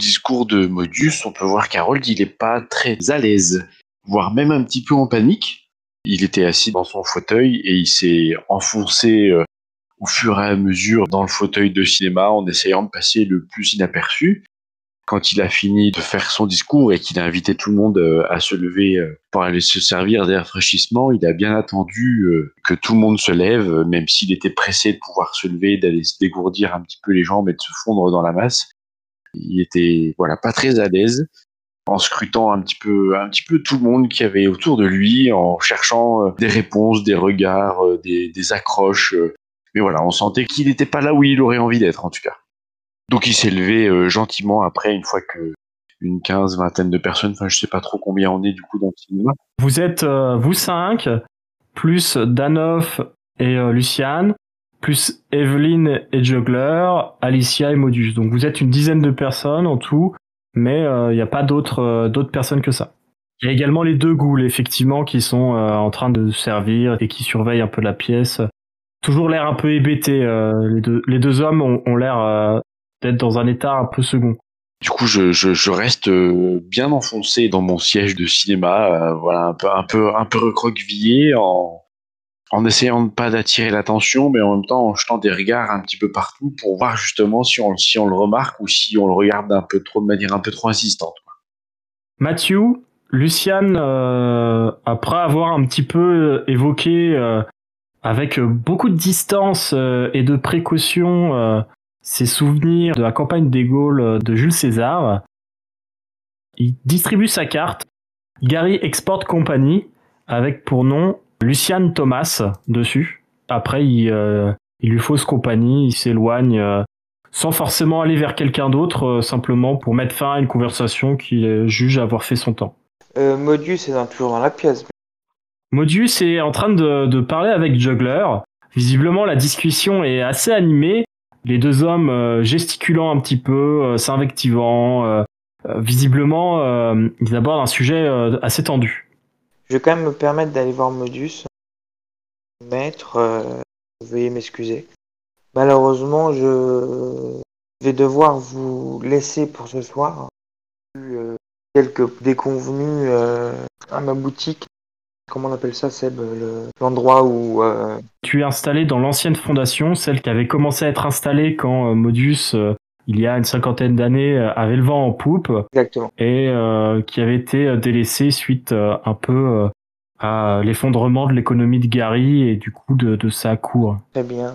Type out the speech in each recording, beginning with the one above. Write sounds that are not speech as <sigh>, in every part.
Discours de Modus, on peut voir qu'Harold, il n'est pas très à l'aise, voire même un petit peu en panique. Il était assis dans son fauteuil et il s'est enfoncé euh, au fur et à mesure dans le fauteuil de cinéma en essayant de passer le plus inaperçu. Quand il a fini de faire son discours et qu'il a invité tout le monde euh, à se lever euh, pour aller se servir des rafraîchissements, il a bien attendu que tout le monde se lève, même s'il était pressé de pouvoir se lever, d'aller se dégourdir un petit peu les jambes et de se fondre dans la masse. Il était voilà pas très à l'aise en scrutant un petit peu un petit peu tout le monde qui avait autour de lui, en cherchant euh, des réponses, des regards, euh, des, accroches. euh. Mais voilà, on sentait qu'il n'était pas là où il aurait envie d'être en tout cas. Donc il s'est levé gentiment après une fois que une quinze, vingtaine de personnes, enfin je sais pas trop combien on est du coup dans le cinéma. Vous êtes vous cinq, plus Danoff et Luciane, plus Evelyn et Juggler, Alicia et Modus. Donc vous êtes une dizaine de personnes en tout, mais il n'y a pas d'autres euh, d'autres personnes que ça. Il y a également les deux ghouls, effectivement, qui sont euh, en train de servir et qui surveillent un peu la pièce. Toujours l'air un peu hébété. euh, les, deux, hommes ont, l'air euh, d'être dans un état un peu second. Du coup, je, je, reste euh, bien enfoncé dans mon siège de cinéma, euh, voilà, un peu, un peu, un peu recroquevillé, en, en essayant de pas d'attirer l'attention, mais en même temps en jetant des regards un petit peu partout pour voir justement si on, si on le remarque ou si on le regarde un peu trop de manière un peu trop insistante. Matthew, Luciane, euh, après avoir un petit peu évoqué euh, avec euh, beaucoup de distance euh, et de précaution euh, ses souvenirs de la campagne des Gaules euh, de Jules César, il distribue sa carte Gary Export Company avec pour nom Luciane Thomas dessus. Après, il, euh, il lui fausse compagnie, il s'éloigne euh, sans forcément aller vers quelqu'un d'autre, euh, simplement pour mettre fin à une conversation qu'il euh, juge avoir fait son temps. Euh, Modus est dans- toujours dans la pièce. Modius est en train de, de parler avec Juggler. Visiblement, la discussion est assez animée. Les deux hommes euh, gesticulant un petit peu, euh, s'invectivant. visiblement, euh, ils abordent un sujet euh, assez tendu. Je vais quand même me permettre d'aller voir Modus. Maître, euh, veuillez m'excuser. Malheureusement, je vais devoir vous laisser pour ce soir. Euh, quelques déconvenus euh, à ma boutique. Comment on appelle ça, Seb le- L'endroit où... euh, Tu es installé dans l'ancienne fondation, celle qui avait commencé à être installée quand euh, il y a une cinquantaine d'années, euh, avait le vent en poupe Exactement. et euh, qui avait été euh, délaissée suite euh, un peu à l'effondrement de l'économie de Gary et du coup de, de sa cour. Très bien.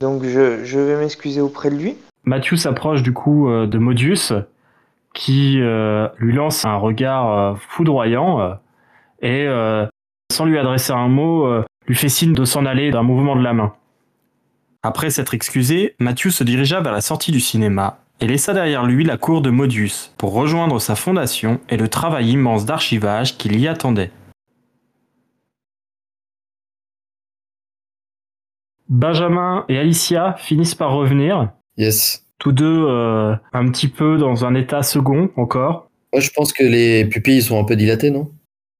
Donc je, je vais m'excuser auprès de lui. Matthew s'approche du coup de Modius, qui lui lance un regard foudroyant et, sans lui adresser un mot, lui fait signe de s'en aller d'un mouvement de la main. Après s'être excusé, Matthew se dirigea vers la sortie du cinéma et laissa derrière lui la cour de Modius pour rejoindre sa fondation et le travail immense d'archivage qui l'y attendait. Benjamin et Alicia finissent par revenir, Yes. tous deux euh, un petit peu dans un état second encore. Moi, je pense que les pupilles sont un peu dilatées, non?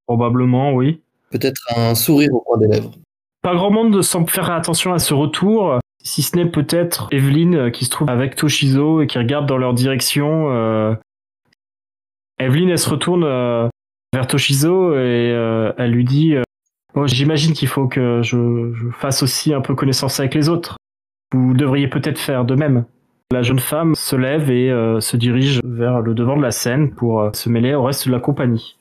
Probablement, oui. Peut-être un sourire au coin des lèvres. Pas grand monde semble faire attention à ce retour, si ce n'est peut-être Evelyne euh, qui se trouve avec Toshizo et qui regarde dans leur direction. euh. Elle se retourne euh, vers Toshizo et euh, elle lui dit Oh, J'imagine qu'il faut que je, fasse aussi un peu connaissance avec les autres. Vous devriez peut-être faire de même. La jeune femme se lève et se dirige vers le devant de la scène pour se mêler au reste de la compagnie.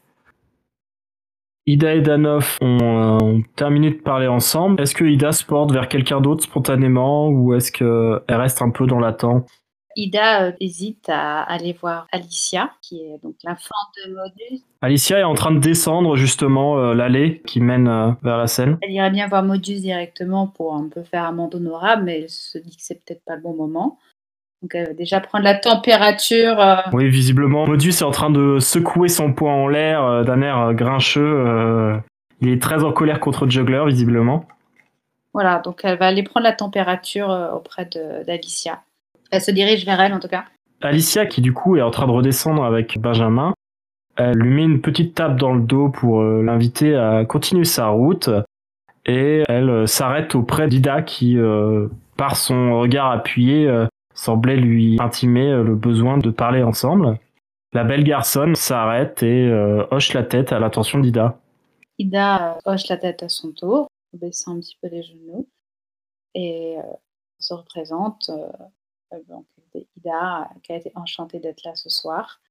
Ida et Danoff ont, euh, ont terminé de parler ensemble. Est-ce que Ida se porte vers quelqu'un d'autre spontanément ou est-ce qu'elle reste un peu dans l'attente? Ida euh, hésite à aller voir Alicia, qui est donc l'infant de Modus. Alicia est en train de descendre justement euh, l'allée qui mène euh, vers la scène. Elle irait bien voir Modus directement pour un peu faire amende honorable, mais elle se dit que c'est peut-être pas le bon moment. Donc elle va déjà prendre la température. euh, Oui, visiblement, Modus est en train de secouer son poing en l'air euh, d'un air euh, grincheux. euh, il est très en colère contre Juggler, visiblement. Voilà, donc elle va aller prendre la température euh, auprès d'Alicia. Elle se dirige vers elle en tout cas. Alicia, qui du coup est en train de redescendre avec Benjamin, elle lui met une petite tape dans le dos pour euh, l'inviter à continuer sa route. Et elle euh, s'arrête auprès d'Ida qui, euh, par son regard appuyé, euh, semblait lui intimer euh, le besoin de parler ensemble. La belle garçonne s'arrête et euh, hoche la tête à l'attention d'Ida. Ida euh, hoche la tête à son tour, baissant un petit peu les genoux, et se représente euh, donc, Ida, qui a été enchantée d'être là ce soir,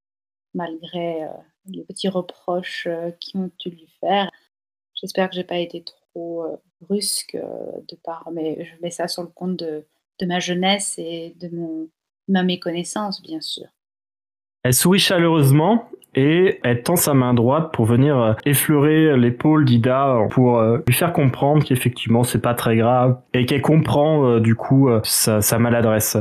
malgré les petits reproches qui ont dû lui faire. J'espère que j'ai pas été trop brusque de part, mais je mets ça sur le compte de, de ma jeunesse et de mon, ma méconnaissance, bien sûr. Elle sourit chaleureusement et elle tend sa main droite pour venir euh, effleurer l'épaule d'Ida pour euh, lui faire comprendre qu'effectivement c'est pas très grave et qu'elle comprend euh, du coup sa, sa maladresse.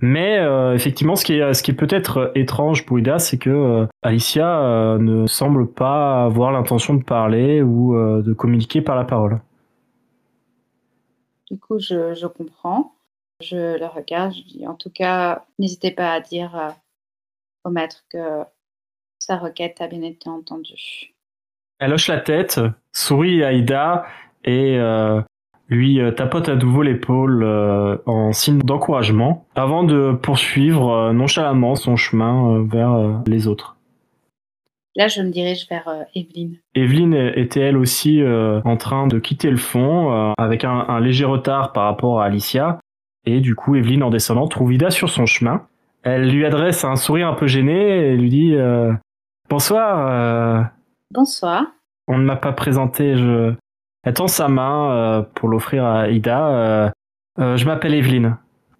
Mais euh, effectivement, ce qui est, ce qui est peut-être étrange pour Ida, c'est que euh, Alicia euh, ne semble pas avoir l'intention de parler ou de communiquer par la parole. Du coup, je, je comprends. Je le regarde, je dis en tout cas, n'hésitez pas à dire euh, au maître que sa requête a bien été entendue. Elle hoche la tête, sourit à Ida et euh, lui euh, tapote à nouveau l'épaule euh, en signe d'encouragement avant de poursuivre euh, nonchalamment son chemin vers les autres. Là, je me dirige vers Evelyne. Evelyne était elle aussi en train de quitter le fond avec un, un léger retard par rapport à Alicia et du coup Evelyne en descendant trouve Ida sur son chemin. Elle lui adresse un sourire un peu gêné et lui dit euh, Bonsoir, euh, Bonsoir. on ne m'a pas présenté. Je... Elle tend sa main euh, pour l'offrir à Ida. je m'appelle Evelyne.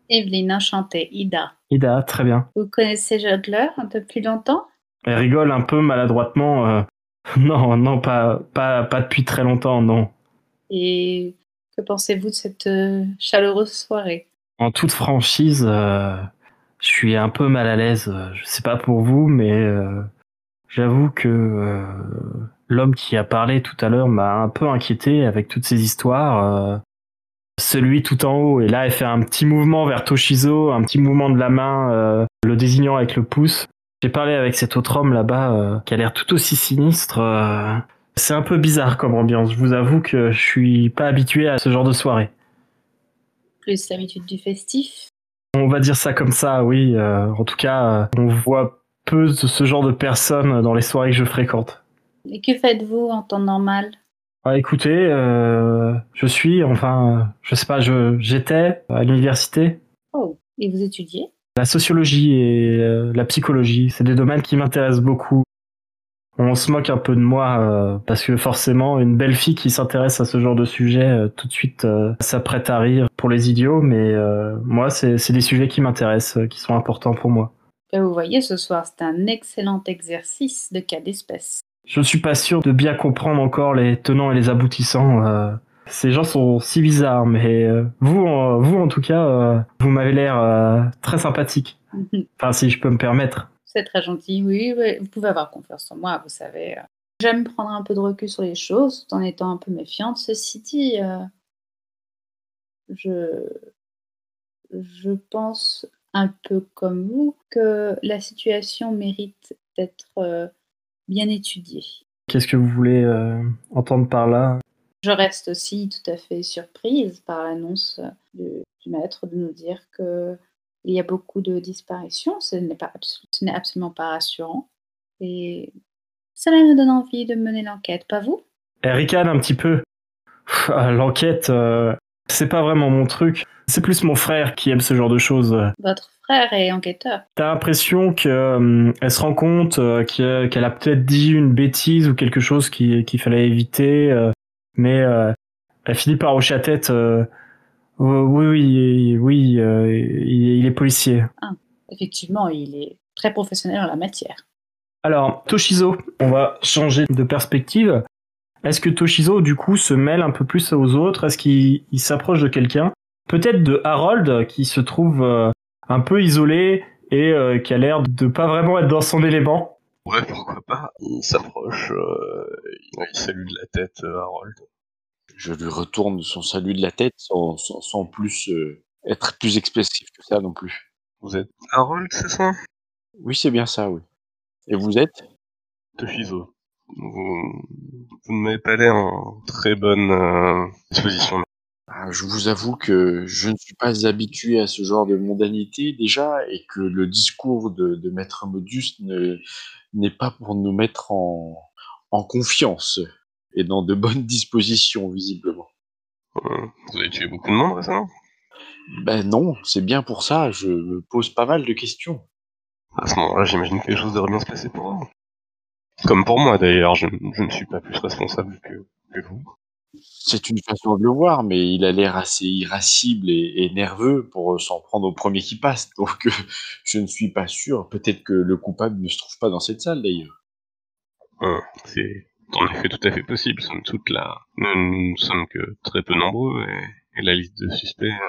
Evelyne, enchantée. Ida. Ida, très bien. Vous connaissez Juggler depuis longtemps? Elle rigole un peu maladroitement. <laughs> non, non, pas, pas, pas depuis très longtemps, non. Et que pensez-vous de cette chaleureuse soirée? En toute franchise, euh, je suis un peu mal à l'aise. euh, Je sais pas pour vous, mais euh, j'avoue que euh, l'homme qui a parlé tout à l'heure m'a un peu inquiété avec toutes ces histoires. euh, celui tout en haut, et là elle fait un petit mouvement vers Toshizo, un petit mouvement de la main, euh, le désignant avec le pouce. J'ai parlé avec cet autre homme là-bas qui a l'air tout aussi sinistre. c'est un peu bizarre comme ambiance. Je vous avoue que je suis pas habitué à ce genre de soirée. Plus l'habitude du festif On va dire ça comme ça, oui. euh, en tout cas, euh, on voit peu de ce genre de personnes dans les soirées que je fréquente. Et que faites-vous en temps normal? Ah, écoutez, euh, je suis, enfin, je sais pas, j'étais à l'université. Oh, et vous étudiez? La sociologie et la psychologie, c'est des domaines qui m'intéressent beaucoup. On se moque un peu de moi euh, parce que forcément, une belle fille qui s'intéresse à ce genre de sujet, euh, tout de suite, euh, s'apprête à rire pour les idiots. Mais moi, c'est des sujets qui m'intéressent, qui sont importants pour moi. Et Vous voyez, ce soir, c'est un excellent exercice de cas d'espèce. Je suis pas sûr de bien comprendre encore les tenants et les aboutissants. Ces gens sont si bizarres, mais vous, en, vous en tout cas, vous m'avez l'air très sympathique. <laughs> Enfin, si je peux me permettre. C'est très gentil, oui, oui, vous pouvez avoir confiance en moi, vous savez. J'aime prendre un peu de recul sur les choses, tout en étant un peu méfiante. Ceci dit, euh, je, je pense un peu comme vous que la situation mérite d'être euh, bien étudiée. Qu'est-ce que vous voulez euh, entendre par là? Je reste aussi tout à fait surprise par l'annonce du, du maître de nous dire que il y a beaucoup de disparitions. Ce n'est pas abso- ce n'est absolument pas rassurant. Et cela me donne envie de mener l'enquête, pas vous? Elle ricane un petit peu. Pff, ah, L'enquête, euh, c'est pas vraiment mon truc. C'est plus mon frère qui aime ce genre de choses. Votre frère est enquêteur. T'as l'impression qu'elle se rend compte euh, que- qu'elle a peut-être dit une bêtise ou quelque chose qui- qu'il fallait éviter, euh, mais euh, elle finit par hocher la tête. Euh, oui, oui, oui, euh, il, est policier. Effectivement, il est très professionnel en la matière. Alors, Toshizo, on va changer de perspective. Est-ce que Toshizo, du coup, se mêle un peu plus aux autres? Est-ce qu'il il s'approche de quelqu'un? Peut-être de Harold, qui se trouve euh, un peu isolé et euh, qui a l'air de pas vraiment être dans son élément. Ouais, pourquoi pas. Il s'approche, euh, il il salue de la tête euh, Harold. Je lui retourne son salut de la tête sans, sans, sans plus euh, être plus expressif que ça non plus. Vous êtes? Harold, c'est ça? Oui, c'est bien ça, oui. Et vous êtes? Toshizo. Vous, vous ne m'avez pas l'air en très bonne euh, disposition. Ah, Je vous avoue que je ne suis pas habitué à ce genre de mondanité déjà et que le discours de, de Maître Modus ne- n'est pas pour nous mettre en, en confiance et dans de bonnes <laughs> dispositions visiblement. Euh, Vous avez tué beaucoup de monde récemment? Ben non, c'est bien pour ça, je me pose pas mal de questions. À ce moment-là, j'imagine que les choses devraient bien se passer pour vous. Comme pour moi d'ailleurs, je, je ne suis pas plus responsable que, que vous. C'est une façon de le voir, mais il a l'air assez irascible et, et nerveux pour s'en prendre au premier qui passe. <laughs> Donc, euh, je ne suis pas sûr. Peut-être que le coupable ne se trouve pas dans cette salle d'ailleurs. C'est en effet tout à fait possible, somme toute là. Nous ne sommes que très peu nombreux et, et la liste de suspects euh,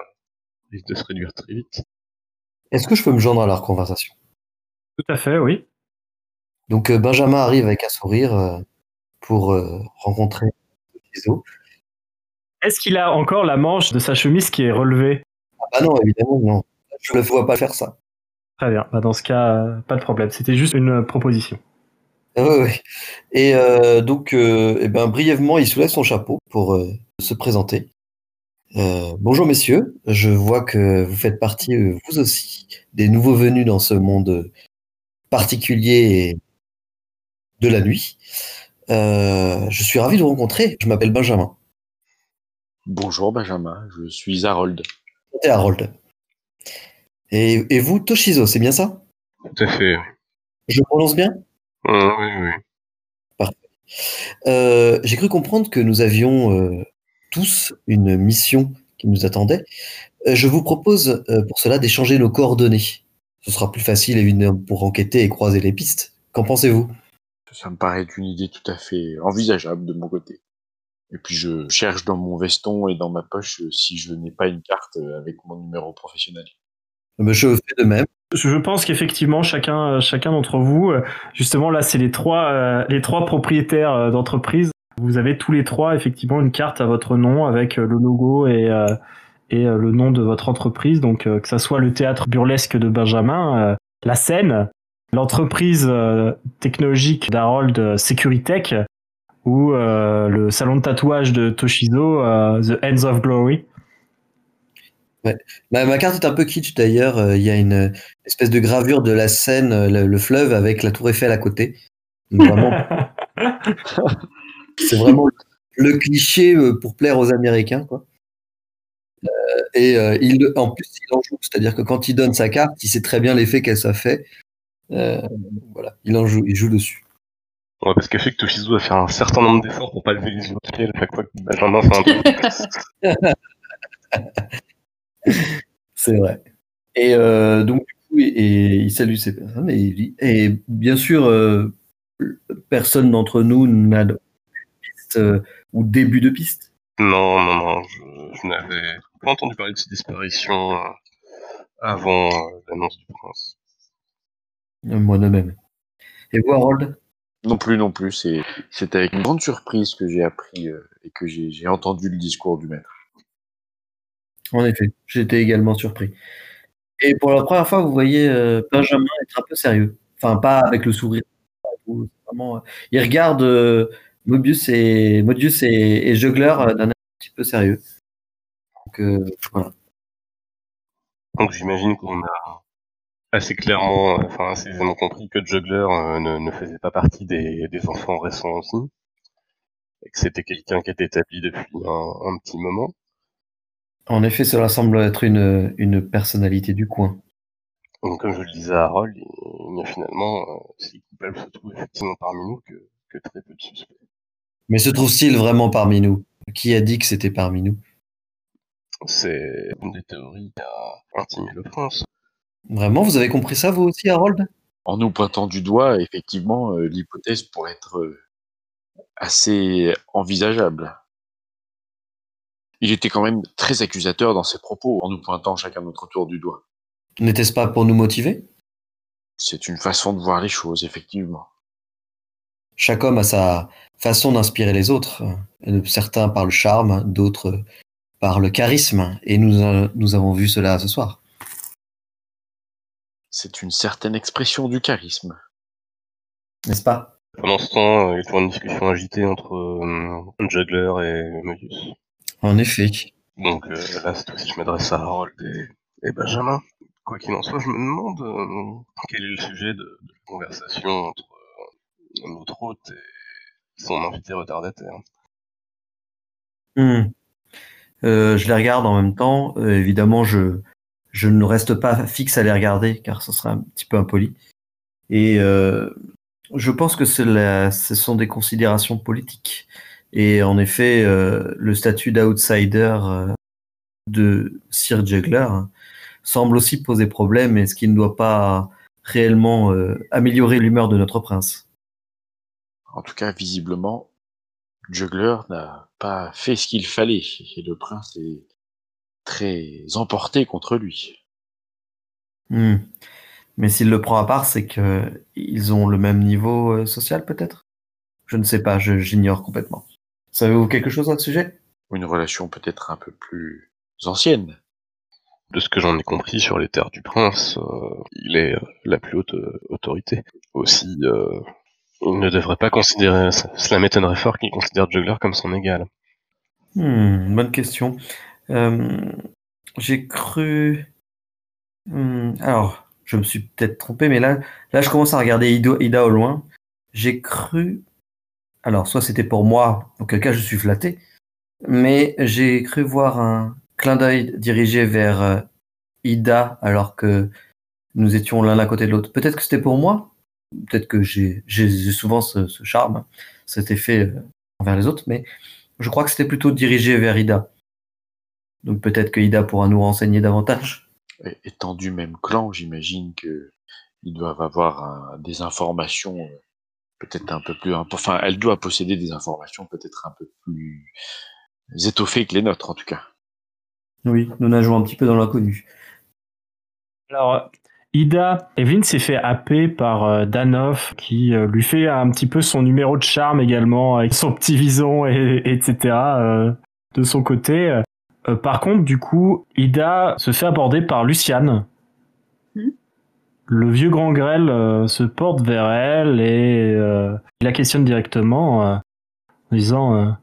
risque de se réduire très vite. Est-ce que je peux me joindre à leur conversation? Tout à fait, oui. Donc euh, Benjamin arrive avec un sourire euh, pour euh, rencontrer Iso. Est-ce qu'il a encore la manche de sa chemise qui est relevée? Ah bah non, évidemment, non. Je ne le vois pas faire ça. Très bien. Bah, dans ce cas, pas de problème. C'était juste une proposition. Et euh, donc, euh, eh ben, brièvement, il soulève son chapeau pour euh, se présenter. Euh, bonjour messieurs, je vois que vous faites partie, vous aussi, des nouveaux venus dans ce monde particulier de la nuit. Euh, je suis ravi de vous rencontrer, je m'appelle Benjamin. Bonjour Benjamin, je suis Harold. Et Harold. Et, et vous, Toshizo, c'est bien ça? Tout à fait. Je prononce bien? Euh, oui, oui. Euh, J'ai cru comprendre que nous avions euh, tous une mission qui nous attendait. Euh, je vous propose euh, pour cela d'échanger nos coordonnées. Ce sera plus facile évidemment pour enquêter et croiser les pistes. Qu'en pensez-vous? Ça me paraît une idée tout à fait envisageable de mon côté. Et puis je cherche dans mon veston et dans ma poche si je n'ai pas une carte avec mon numéro professionnel. Je fais de même. Je pense qu'effectivement, chacun, euh, chacun d'entre vous, euh, justement là, c'est les trois, euh, les trois propriétaires d'entreprise. Vous avez tous les trois effectivement une carte à votre nom avec le logo et et le nom de votre entreprise. Donc que ça soit le théâtre burlesque de Benjamin, la scène, l'entreprise technologique d'Harold Securitech ou le salon de tatouage de Toshizo, The Ends of Glory. Ma, ma carte est un peu kitsch d'ailleurs. Euh, Il y a une espèce de gravure de la Seine, euh, le, le fleuve, avec la Tour Eiffel à côté. Donc, vraiment, <laughs> c'est vraiment le cliché euh, pour plaire aux Américains, quoi. Euh, et euh, il, en plus, il en joue. C'est-à-dire que quand il donne sa carte, il sait très bien l'effet qu'elle ça fait. Euh, voilà, il en joue, il joue dessus. Ouais, parce que Toshizo va faire un certain nombre d'efforts pour pas lever les yeux au ciel à chaque fois que Benjamin fait un truc. <laughs> <laughs> <laughs> C'est vrai. Et euh, donc, et, et il salue ces personnes et il dit, et bien sûr, euh, personne d'entre nous n'a de piste euh, ou début de piste. Non, non, non, je, je n'avais pas entendu parler de ces disparitions avant l'annonce du prince. Moi de même. Et vous, Harold? Non plus, non plus. C'est, c'est avec une grande surprise que j'ai appris euh, et que j'ai, j'ai entendu le discours du maître. En effet, j'étais également surpris. Et pour la première fois, vous voyez euh, Benjamin être un peu sérieux. Enfin, pas avec le sourire. Euh, il regarde euh, Mobius et Modius et, et Juggler d'un petit peu sérieux. Donc voilà. Donc j'imagine qu'on a assez clairement, enfin assez aisément compris que Juggler ne, faisait pas partie des, enfants récents aussi, et que c'était quelqu'un qui était établi depuis un petit moment. En effet, cela semble être une, une personnalité du coin. Donc, comme je le disais à Harold, il n'y a finalement, euh, si coupable se trouve effectivement parmi nous, que, que très peu de suspects. Mais se trouve-t-il vraiment parmi nous? Qui a dit que c'était parmi nous? C'est une des théories qui a intimé le prince. Vraiment, vous avez compris ça vous aussi, Harold? En nous pointant du doigt, effectivement, euh, l'hypothèse pourrait être euh, assez envisageable. Il était quand même très accusateur dans ses propos, en nous pointant chacun notre tour du doigt. N'était-ce pas pour nous motiver? C'est une façon de voir les choses, effectivement. Chaque homme a sa façon d'inspirer les autres. Certains par le charme, d'autres par le charisme. Et nous, euh, nous avons vu cela ce soir. C'est une certaine expression du charisme. N'est-ce pas? Pendant ce temps, il y a toujours une discussion agitée entre euh, Juggler et Modius. En effet. Donc euh, là, cette fois-ci, je m'adresse à Harold et, et Benjamin. Quoi qu'il en soit, je me demande euh, quel est le sujet de, de la conversation entre euh, notre hôte et son invité retardataire. Hmm. Je les regarde en même temps. Évidemment, je, je ne reste pas fixe à les regarder car ce serait un petit peu impoli. Et je pense que la- ce sont des considérations politiques. Et en effet, euh, le statut d'outsider euh, de Sir Juggler hein, semble aussi poser problème, et ce qui ne doit pas réellement euh, améliorer l'humeur de notre prince. En tout cas, visiblement, Juggler n'a pas fait ce qu'il fallait, et le prince est très emporté contre lui. Hmm. Mais s'il le prend à part, c'est que ils ont le même niveau social, peut-être? Je ne sais pas, je- j'ignore complètement. Savez-vous quelque chose à ce sujet? Une relation peut-être un peu plus ancienne. De ce que j'en ai compris sur les terres du prince, euh, il est euh, la plus haute euh, autorité. Aussi, euh, il ne devrait pas considérer... Cela m'étonnerait fort qu'il considère Juggler comme son égal. Hmm, Bonne question. Euh, J'ai cru. Hmm, alors, je me suis peut-être trompé, mais là, là, je commence à regarder Ida, Ida au loin. J'ai cru. Alors, soit c'était pour moi, auquel cas je suis flatté, mais j'ai cru voir un clin d'œil dirigé vers euh, Ida alors que nous étions l'un à côté de l'autre. Peut-être que c'était pour moi. Peut-être que j'ai souvent ce, charme, cet effet euh, envers les autres, mais je crois que c'était plutôt dirigé vers Ida. Donc peut-être que Ida pourra nous renseigner davantage. Étant du même clan, j'imagine que ils doivent avoir un- des informations euh, peut-être un peu plus enfin elle doit posséder des informations peut-être un peu plus étoffées que les nôtres en tout cas. Oui, nous nageons un petit peu dans l'inconnu. Alors, Ida, Evelyn s'est fait happer par euh, Danov, qui euh, lui fait un petit peu son numéro de charme également, avec son petit vison, et, etc. euh, de son côté. Euh, par contre, du coup, Ida se fait aborder par Luciane. Le vieux grand grêle euh, se porte vers elle et euh, la questionne directement euh, en disant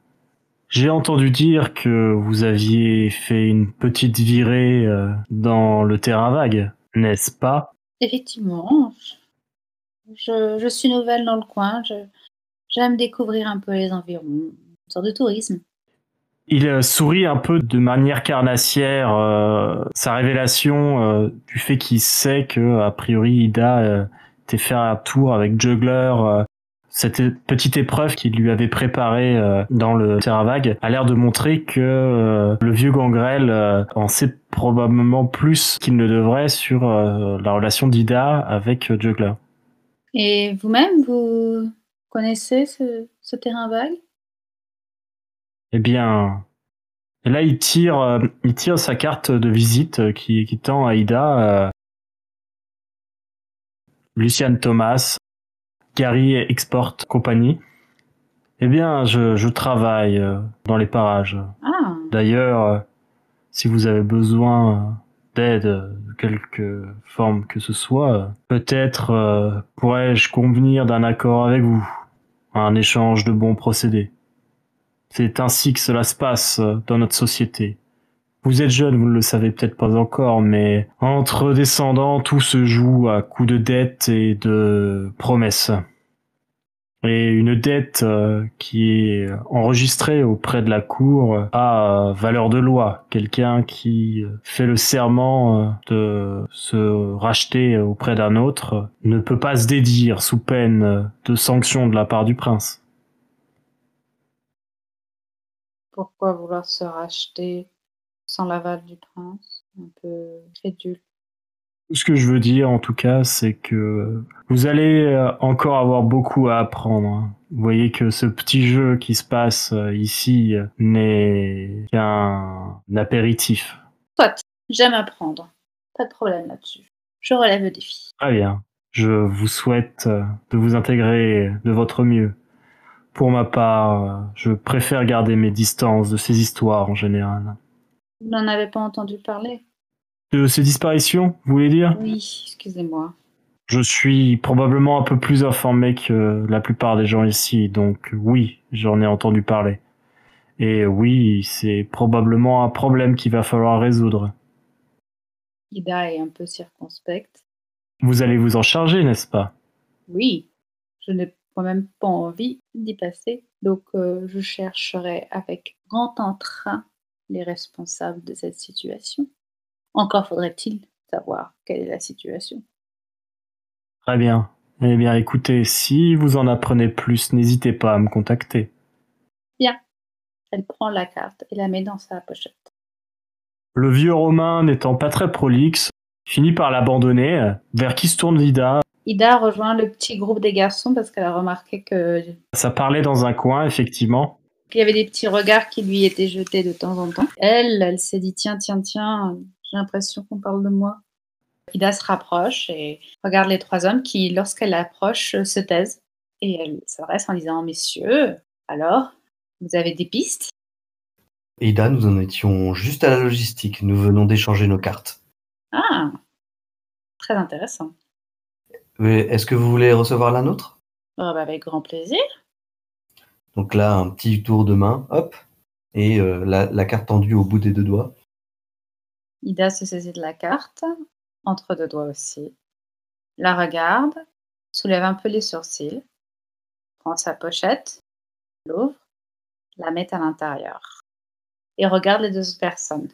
J'ai entendu dire que vous aviez fait une petite virée dans le terrain vague, n'est-ce pas? Effectivement, je, je suis nouvelle dans le coin. J'aime découvrir un peu les environs. Une sorte de tourisme. Il euh, sourit un peu de manière carnassière, euh, sa révélation euh, du fait qu'il sait que, a priori, Ida était faire un tour avec Juggler. cette petite épreuve qu'il lui avait préparée dans le terrain vague a l'air de montrer que le vieux gangrel en sait probablement plus qu'il ne devrait sur la relation d'Ida avec Juggler. Et vous-même, vous connaissez ce, ce terrain vague? Eh bien, et là il tire, euh, il tire sa carte de visite euh, qui, qui tend à Ida. euh, Luciane Thomas, Gary Export Compagnie. Eh bien, je, je travaille euh, dans les parages. Ah, D'ailleurs, si vous avez besoin d'aide de quelque forme que ce soit, peut-être pourrais-je convenir d'un accord avec vous, un échange de bons procédés. C'est ainsi que cela se passe euh, dans notre société. Vous êtes jeune, vous ne le savez peut-être pas encore, mais entre descendants, tout se joue à coups de dettes et de promesses. et une dette euh, qui est enregistrée auprès de la cour a valeur de loi. Quelqu'un qui fait le serment de se racheter auprès d'un autre ne peut pas se dédire sous peine de sanction de la part du prince. Pourquoi vouloir se racheter sans l'aval du prince? Un peu crédule. Ce que je veux dire, en tout cas, c'est que vous allez euh, encore avoir beaucoup à apprendre. hein. Vous voyez que ce petit jeu qui se passe euh, ici euh, n'est qu'un apéritif. Soit, j'aime apprendre. Pas de problème là-dessus. Je relève le défi. Très bien. Je vous souhaite de vous intégrer de votre mieux. Pour ma part, je préfère garder mes distances de ces histoires en général. Vous n'en avez pas entendu parler? De ces disparitions, vous voulez dire? Oui, excusez-moi. Je suis probablement un peu plus informé que la plupart des gens ici, donc oui, j'en ai entendu parler. Et oui, c'est probablement un problème qu'il va falloir résoudre. Ida est un peu circonspecte. Vous allez vous en charger, n'est-ce pas? Oui, je n'ai même pas envie d'y passer. Donc, euh, je chercherai avec grand entrain les responsables de cette situation. Encore faudrait-il savoir quelle est la situation. Très bien. Eh bien, écoutez, si vous en apprenez plus, n'hésitez pas à me contacter. Elle prend la carte et la met dans sa pochette. Le vieux Romain, n'étant pas très prolixe, finit par l'abandonner. Vers qui se tourne Vida Ida rejoint le petit groupe des garçons parce qu'elle a remarqué que Ça parlait dans un coin, effectivement. qu'il y avait des petits regards qui lui étaient jetés de temps en temps. Elle, elle s'est dit tiens, tiens, tiens, j'ai l'impression qu'on parle de moi. Ida se rapproche et regarde les trois hommes qui, lorsqu'elle approche, se taisent. Et elle s'adresse en disant Messieurs, alors, vous avez des pistes? Ida, nous en étions juste à la logistique. Nous venons d'échanger nos cartes. Ah Très intéressant. Mais Est-ce que vous voulez recevoir la nôtre? Oh, bah, avec grand plaisir. Donc là, un petit tour de main, hop, et euh, la, la carte tendue au bout des deux doigts. Ida se saisit de la carte, entre deux doigts aussi, la regarde, soulève un peu les sourcils, prend sa pochette, l'ouvre, la met à l'intérieur et regarde les deux personnes.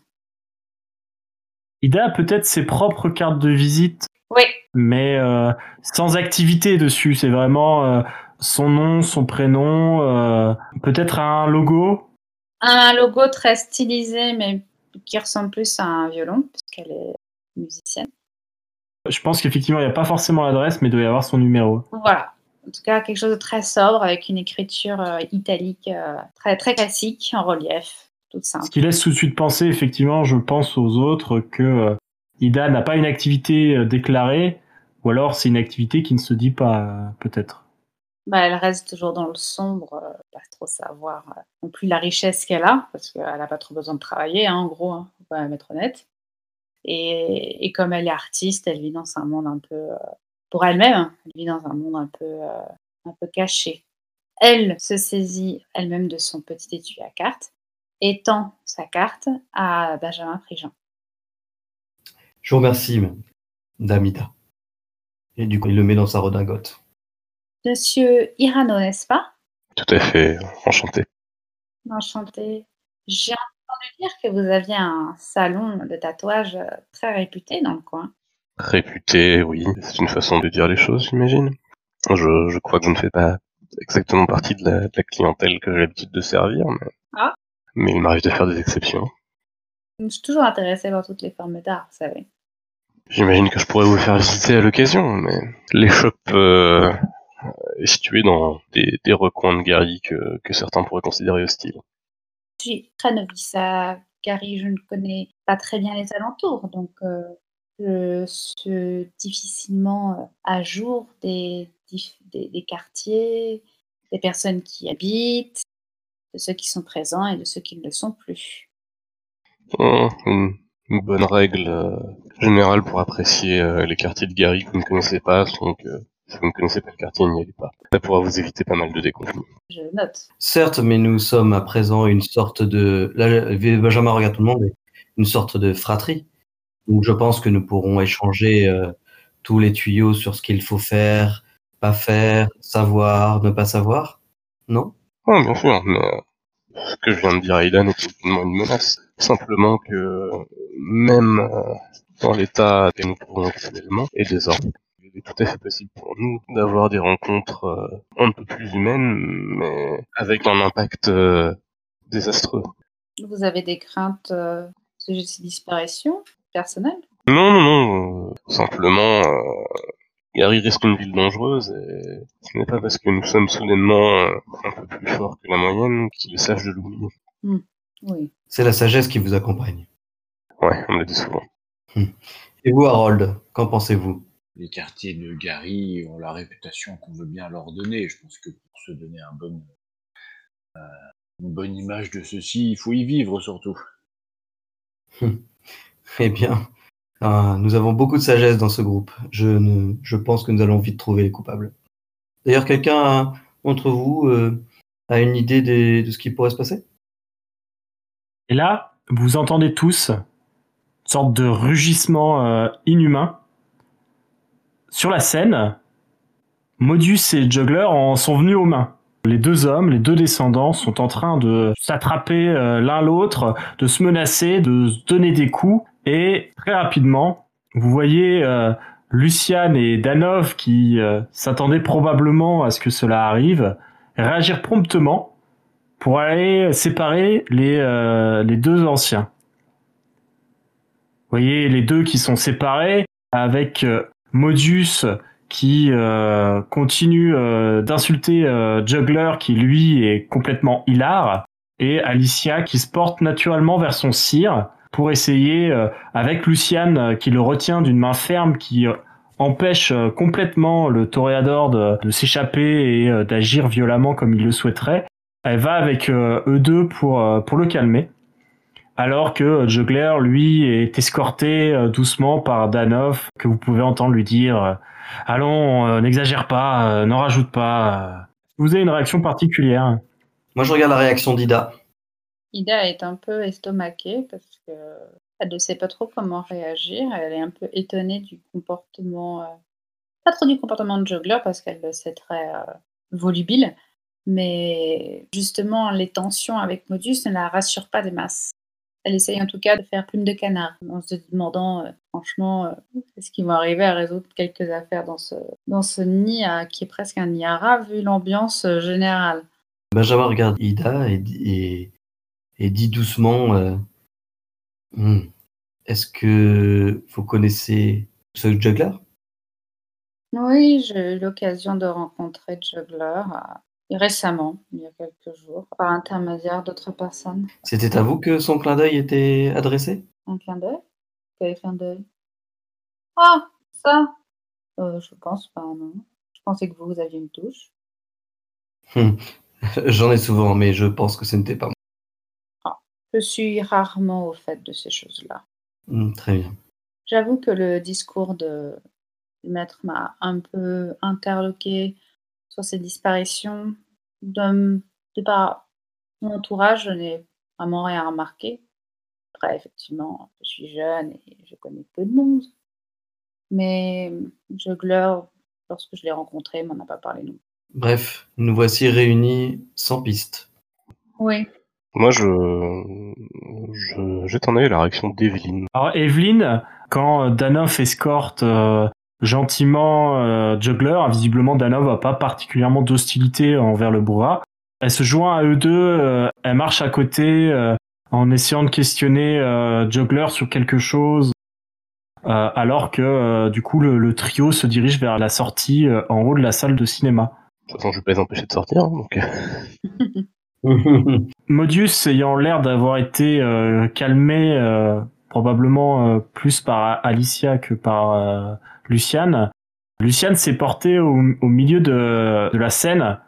Ida a peut-être ses propres cartes de visite, Oui, mais euh, sans activité dessus. C'est vraiment euh, son nom, son prénom, euh, peut-être un logo. un logo très stylisé mais qui ressemble plus à un violon puisqu'elle est musicienne. Je pense qu'effectivement, il n'y a pas forcément l'adresse, mais il doit y avoir son numéro. Voilà. En tout cas, quelque chose de très sobre avec une écriture italique très, très classique en relief, toute simple. Ce qui laisse tout de suite penser, effectivement, je pense aux autres, que Ida n'a pas une activité euh, déclarée, ou alors c'est une activité qui ne se dit pas, euh, peut-être. Bah, elle reste toujours dans le sombre, euh, pas trop savoir non plus la richesse qu'elle a, parce qu'elle n'a pas trop besoin de travailler, hein, en gros, hein, être honnête. Et, comme elle est artiste, elle vit dans un monde un peu, pour elle-même, hein, elle vit dans un monde un peu, un peu caché. Elle se saisit elle-même de son petit étui à cartes et tend sa carte à Benjamin Prigent. Je vous remercie, Damida. Et du coup, il le met dans sa redingote. Monsieur Irano, n'est-ce pas? Tout à fait, enchanté. Enchanté. J'ai entendu dire que vous aviez un salon de tatouage très réputé dans le coin. Réputé, oui, c'est une façon de dire les choses, j'imagine. Je, je crois que je ne fais pas exactement partie de la, de la clientèle que j'ai l'habitude de servir, mais, Ah. mais il m'arrive de faire des exceptions. Je suis toujours intéressée par toutes les formes d'art, vous savez. J'imagine que je pourrais vous faire visiter à l'occasion, mais l'échoppe euh, est située dans des, des recoins de Gary que, que certains pourraient considérer hostiles. Je suis très novice à Gary, je ne connais pas très bien les alentours, donc euh, je suis difficilement euh, à jour des, des quartiers, des personnes qui y habitent, de ceux qui sont présents et de ceux qui ne le sont plus. Hum, Une, une bonne règle euh, générale pour apprécier euh, les quartiers de Gary que vous ne connaissez pas, donc euh, si vous ne connaissez pas le quartier, n'y allez pas. Ça pourra vous éviter pas mal de déconvenus. Je note. Certes, mais nous sommes à présent une sorte de. Là, Benjamin regarde tout le monde, mais une sorte de fratrie. Donc je pense que nous pourrons échanger euh, tous les tuyaux sur ce qu'il faut faire, Pas faire, savoir, ne pas savoir Non? Oh, bien sûr, mais ce que je viens de dire à Idan est aucunement une menace. Simplement que même euh, dans l'état que nous trouvons actuellement et désormais, il est tout à fait possible pour nous d'avoir des rencontres euh, un peu plus humaines, mais avec un impact euh, désastreux. Vous avez des craintes euh, sujet de ces disparitions personnelles? Non, non, non, simplement, euh, Gary reste une ville dangereuse et ce n'est pas parce que nous sommes soudainement euh, un peu plus forts que la moyenne qu'il est sage de l'oublier. Oui. C'est la sagesse qui vous accompagne. Ouais, on me le dit souvent. Et vous, Harold, qu'en pensez-vous? Les quartiers de Gary ont la réputation qu'on veut bien leur donner. Je pense que pour se donner un bon, euh, une bonne image de ceci, il faut y vivre surtout. Eh bien, euh, nous avons beaucoup de sagesse dans ce groupe. Je, ne, je pense que nous allons vite trouver les coupables. D'ailleurs, quelqu'un d'entre vous euh, a une idée de ce qui pourrait se passer? Et là, vous entendez tous une sorte de rugissement euh, inhumain. Sur la scène, Modus et Juggler en sont venus aux mains. Les deux hommes, les deux descendants, sont en train de s'attraper euh, l'un l'autre, de se menacer, de se donner des coups. Et très rapidement, vous voyez euh, Luciane et Danov qui euh, s'attendaient probablement à ce que cela arrive, réagir promptement pour aller séparer les, deux anciens. Vous voyez les deux qui sont séparés avec Modius qui euh, continue euh, d'insulter euh, Juggler qui lui est complètement hilar et Alicia qui se porte naturellement vers son cire pour essayer avec Luciane qui le retient d'une main ferme qui empêche complètement le toréador de, s'échapper et d'agir violemment comme il le souhaiterait elle va avec eux deux pour, pour le calmer. Alors que euh, Juggler, lui, est escorté euh, doucement par Danov, que vous pouvez entendre lui dire euh, Allons, n'exagère pas, n'en rajoute pas. Vous avez une réaction particulière? Moi, je regarde la réaction d'Ida. Ida est un peu estomaquée parce que elle ne sait pas trop comment réagir. Elle est un peu étonnée du comportement, euh, pas trop du comportement de Juggler parce qu'elle le sait très euh, volubile, mais justement les tensions avec Modus ne la rassurent pas des masses. Elle essaye en tout cas de faire plume de canard en se demandant euh, franchement euh, est-ce qu'ils vont arriver à résoudre quelques affaires dans ce, dans ce nid euh, qui est presque un nid arabe vu l'ambiance euh, générale. Benjamin regarde Ida et, dit- et, et dit doucement Hmm, Est-ce que vous connaissez ce juggler Oui, j'ai eu l'occasion de rencontrer Juggler récemment, il y a quelques jours, par intermédiaire d'autres personnes. C'était à vous que son clin d'œil était adressé? Un clin d'œil? Quel clin d'œil Ah, ça Euh, Je pense pas, non. Je pensais que vous, vous aviez une touche. <laughs> J'en ai souvent, mais je pense que ce n'était pas moi. Je suis rarement au fait de ces choses-là. Hmm, Très bien. J'avoue que le discours de, du maître m'a un peu interloqué sur ces disparitions. De, de par mon entourage, je n'ai vraiment rien remarqué. Après, effectivement, je suis jeune et je connais peu de monde. Mais Juggler, lorsque je l'ai rencontré, m'en a pas parlé non. Bref, nous voici réunis sans piste. Oui. Moi, je, je jette un œil à la réaction d'Evelyne. Alors Evelyn, quand Danov escorte euh, gentiment euh, Juggler, visiblement Danov n'a pas particulièrement d'hostilité envers le bourra. Elle se joint à eux deux, euh, elle marche à côté euh, en essayant de questionner euh, Juggler sur quelque chose, euh, alors que euh, du coup le, le trio se dirige vers la sortie euh, en haut de la salle de cinéma. De toute façon, je vais pas les empêcher de sortir, hein, donc... <laughs> Modius ayant l'air d'avoir été euh, calmé euh, probablement euh, plus par Alicia que par euh, Luciane, Luciane s'est porté au, milieu de, la scène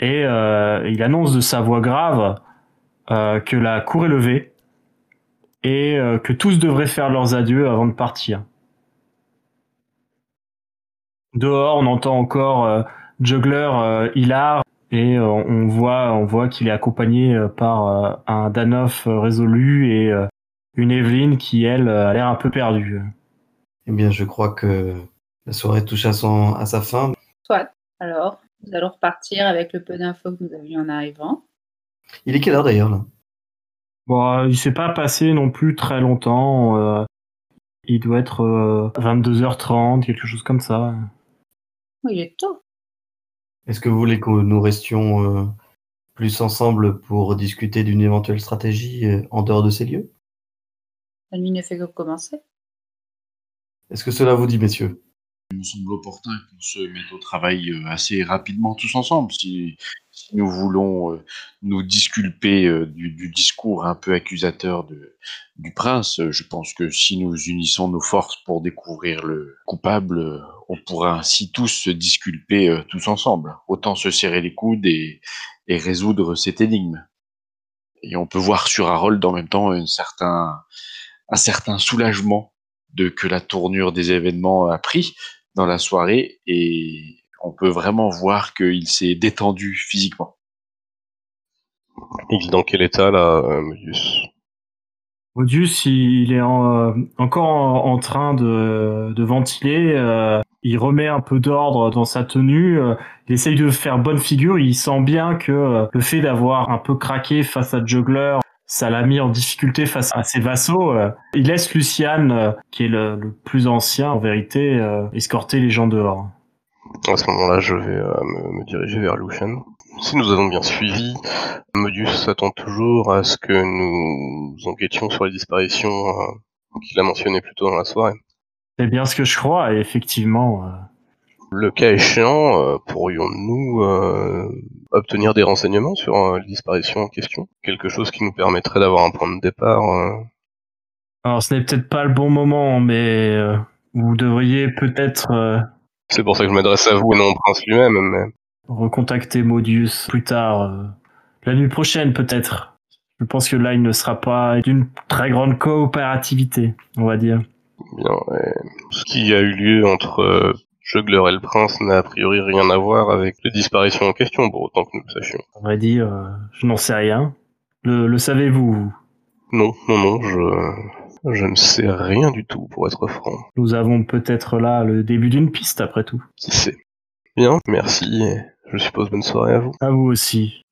et euh, il annonce de sa voix grave euh, que la cour est levée et euh, que tous devraient faire leurs adieux avant de partir. Dehors, on entend encore Juggler hilar et on voit on voit qu'il est accompagné par un Danov euh, résolu et une Evelyn qui elle a l'air un peu perdue. Eh bien, je crois que la soirée touche à, son, à sa fin. Soit. Alors, nous allons repartir avec le peu d'infos que nous avions en arrivant. Il est quelle heure d'ailleurs là? Bon, il s'est pas passé non plus très longtemps. euh, il doit être euh, 22h30, quelque chose comme ça. Oh, il est tôt. Est-ce que vous voulez que nous restions euh, plus ensemble pour discuter d'une éventuelle stratégie euh, en dehors de ces lieux? La nuit ne fait que commencer. Est-ce que cela vous dit, messieurs Il me semble opportun qu'on se mette au travail euh, assez rapidement tous ensemble. Si, nous voulons euh, nous disculper euh, du, discours un peu accusateur du prince, je pense que si nous unissons nos forces pour découvrir le coupable, on pourra ainsi tous se disculper tous ensemble. Autant se serrer les coudes et, résoudre cette énigme. Et on peut voir sur Harold en même temps un certain soulagement de que la tournure des événements a pris dans la soirée et on peut vraiment voir qu'il s'est détendu physiquement. Il est dans quel état là, euh, Modius Modius, il est en, euh, encore en, en train de, de ventiler. euh, il remet un peu d'ordre dans sa tenue. euh, il essaye de faire bonne figure. Il sent bien que euh, le fait d'avoir un peu craqué face à Juggler, ça l'a mis en difficulté face à ses vassaux. euh. il laisse Luciane, euh, qui est le, le plus ancien en vérité, euh, escorter les gens dehors. À ce moment-là, je vais me, me diriger vers Lucian. Si nous avons bien suivi, Modius s'attend toujours à ce que nous enquêtions sur les disparitions qu'il a mentionnées plus tôt dans la soirée. C'est bien ce que je crois, et effectivement. Le cas échéant, euh, pourrions-nous euh, obtenir des renseignements sur euh, les disparitions en question? Quelque chose qui nous permettrait d'avoir un point de départ Alors, ce n'est peut-être pas le bon moment, mais vous devriez peut-être C'est pour ça que je m'adresse à vous et non au prince lui-même, mais recontacter Modius plus tard, la nuit prochaine peut-être. Je pense que là, il ne sera pas d'une très grande coopérativité, on va dire. bien, ouais. ce qui a eu lieu entre Juggler et le prince n'a a priori rien à voir avec les disparitions en question, pour autant que nous le sachions. On va dire, euh, je n'en sais rien. Le, le savez-vous? Vous Non, non, non, je, je ne sais rien du tout, pour être franc. Nous avons peut-être là le début d'une piste, après tout. Qui sait? Bien, merci, et je suppose bonne soirée à vous. À vous aussi.